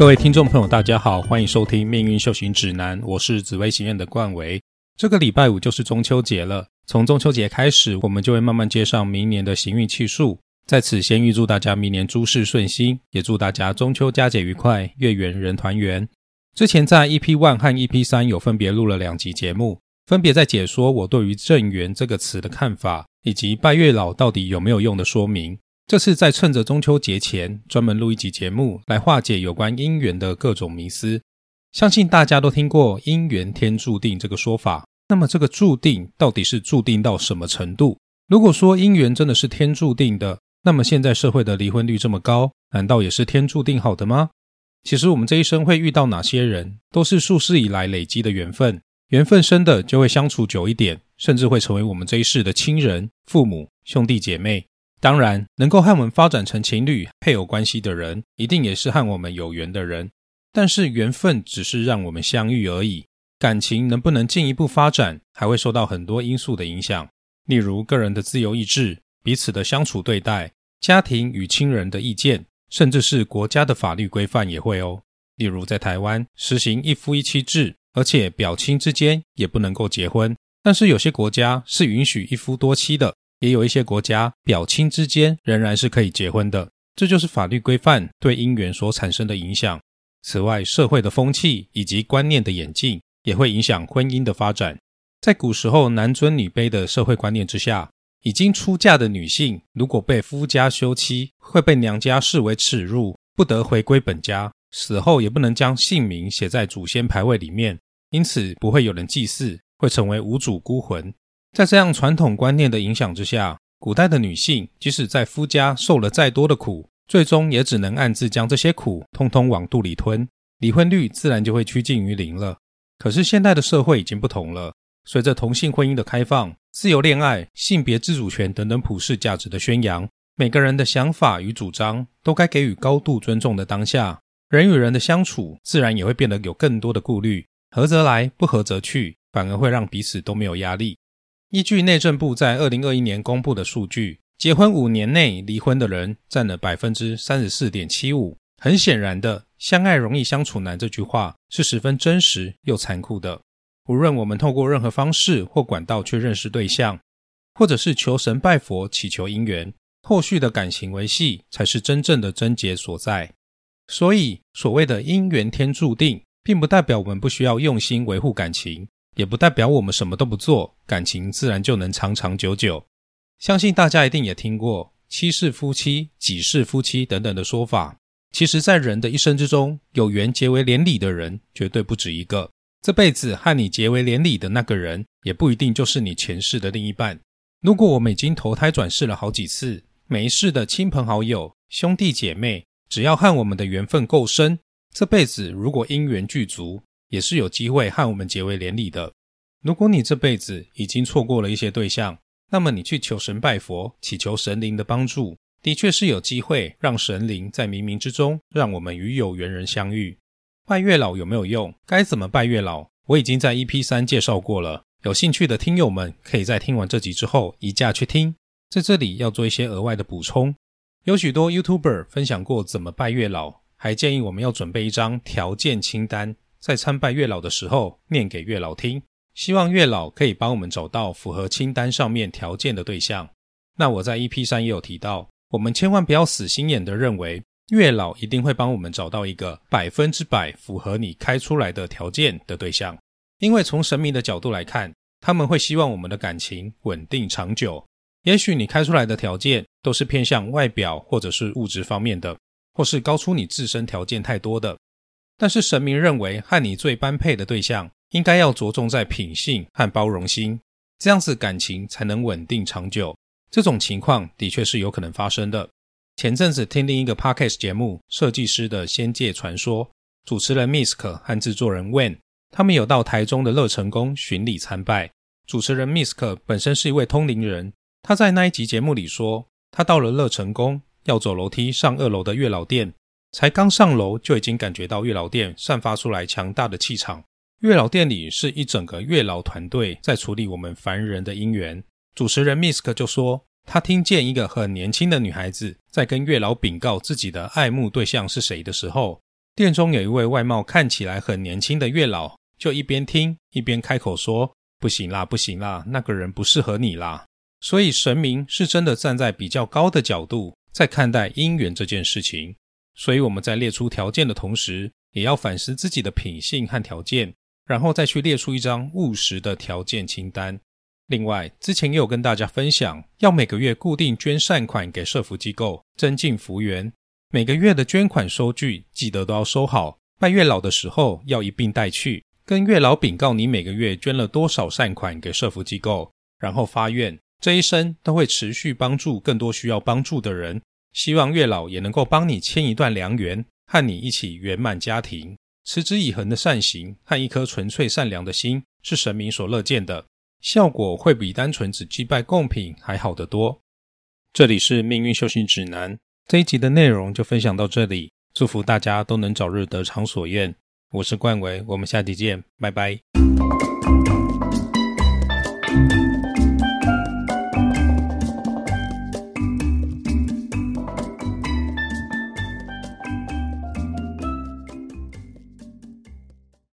各位听众朋友，大家好，欢迎收听《命运修行指南》，我是紫薇行院的冠维。这个礼拜五就是中秋节了，从中秋节开始，我们就会慢慢接上明年的行运气数。在此，先预祝大家明年诸事顺心，也祝大家中秋佳节愉快，月圆人团圆。之前在 EP One 和 EP 三有分别录了两集节目，分别在解说我对于“正缘”这个词的看法，以及拜月老到底有没有用的说明。这次再趁着中秋节前，专门录一集节目来化解有关姻缘的各种迷思。相信大家都听过“姻缘天注定”这个说法，那么这个注定到底是注定到什么程度？如果说姻缘真的是天注定的，那么现在社会的离婚率这么高，难道也是天注定好的吗？其实我们这一生会遇到哪些人，都是数世以来累积的缘分，缘分深的就会相处久一点，甚至会成为我们这一世的亲人、父母、兄弟姐妹。当然，能够和我们发展成情侣、配偶关系的人，一定也是和我们有缘的人。但是缘分只是让我们相遇而已，感情能不能进一步发展，还会受到很多因素的影响，例如个人的自由意志、彼此的相处对待、家庭与亲人的意见，甚至是国家的法律规范也会哦。例如在台湾实行一夫一妻制，而且表亲之间也不能够结婚，但是有些国家是允许一夫多妻的。也有一些国家表亲之间仍然是可以结婚的，这就是法律规范对姻缘所产生的影响。此外，社会的风气以及观念的演进也会影响婚姻的发展。在古时候男尊女卑的社会观念之下，已经出嫁的女性如果被夫家休妻，会被娘家视为耻辱，不得回归本家，死后也不能将姓名写在祖先牌位里面，因此不会有人祭祀，会成为无主孤魂。在这样传统观念的影响之下，古代的女性即使在夫家受了再多的苦，最终也只能暗自将这些苦通通往肚里吞，离婚率自然就会趋近于零了。可是现代的社会已经不同了，随着同性婚姻的开放、自由恋爱、性别自主权等等普世价值的宣扬，每个人的想法与主张都该给予高度尊重的当下，人与人的相处自然也会变得有更多的顾虑，合则来，不合则去，反而会让彼此都没有压力。依据内政部在二零二一年公布的数据，结婚五年内离婚的人占了百分之三十四点七五。很显然的，“相爱容易相处难”这句话是十分真实又残酷的。无论我们透过任何方式或管道去认识对象，或者是求神拜佛祈求姻缘，后续的感情维系才是真正的症结所在。所以，所谓的姻缘天注定，并不代表我们不需要用心维护感情。也不代表我们什么都不做，感情自然就能长长久久。相信大家一定也听过“七世夫妻”“几世夫妻”等等的说法。其实，在人的一生之中，有缘结为连理的人绝对不止一个。这辈子和你结为连理的那个人，也不一定就是你前世的另一半。如果我们已经投胎转世了好几次，每一世的亲朋好友、兄弟姐妹，只要和我们的缘分够深，这辈子如果因缘具足。也是有机会和我们结为连理的。如果你这辈子已经错过了一些对象，那么你去求神拜佛，祈求神灵的帮助，的确是有机会让神灵在冥冥之中让我们与有缘人相遇。拜月老有没有用？该怎么拜月老？我已经在 EP 三介绍过了。有兴趣的听友们可以在听完这集之后移驾去听。在这里要做一些额外的补充。有许多 YouTuber 分享过怎么拜月老，还建议我们要准备一张条件清单。在参拜月老的时候，念给月老听，希望月老可以帮我们找到符合清单上面条件的对象。那我在 EP 三也有提到，我们千万不要死心眼的认为月老一定会帮我们找到一个百分之百符合你开出来的条件的对象，因为从神明的角度来看，他们会希望我们的感情稳定长久。也许你开出来的条件都是偏向外表或者是物质方面的，或是高出你自身条件太多的。但是神明认为和你最般配的对象，应该要着重在品性和包容心，这样子感情才能稳定长久。这种情况的确是有可能发生的。前阵子听另一个 podcast 节目《设计师的仙界传说》，主持人 Misk 和制作人 Wen，他们有到台中的乐成宫巡礼参拜。主持人 Misk 本身是一位通灵人，他在那一集节目里说，他到了乐成宫，要走楼梯上二楼的月老殿。才刚上楼，就已经感觉到月老殿散发出来强大的气场。月老殿里是一整个月老团队在处理我们凡人的姻缘。主持人 Misk 就说，他听见一个很年轻的女孩子在跟月老禀告自己的爱慕对象是谁的时候，店中有一位外貌看起来很年轻的月老，就一边听一边开口说：“不行啦，不行啦，那个人不适合你啦。”所以神明是真的站在比较高的角度在看待姻缘这件事情。所以我们在列出条件的同时，也要反思自己的品性和条件，然后再去列出一张务实的条件清单。另外，之前也有跟大家分享，要每个月固定捐善款给社福机构，增进福缘。每个月的捐款收据记得都要收好，拜月老的时候要一并带去，跟月老禀告你每个月捐了多少善款给社福机构，然后发愿这一生都会持续帮助更多需要帮助的人。希望月老也能够帮你牵一段良缘，和你一起圆满家庭。持之以恒的善行和一颗纯粹善良的心是神明所乐见的，效果会比单纯只祭拜贡品还好得多。这里是命运修行指南。这一集的内容就分享到这里，祝福大家都能早日得偿所愿。我是冠维，我们下期见，拜拜。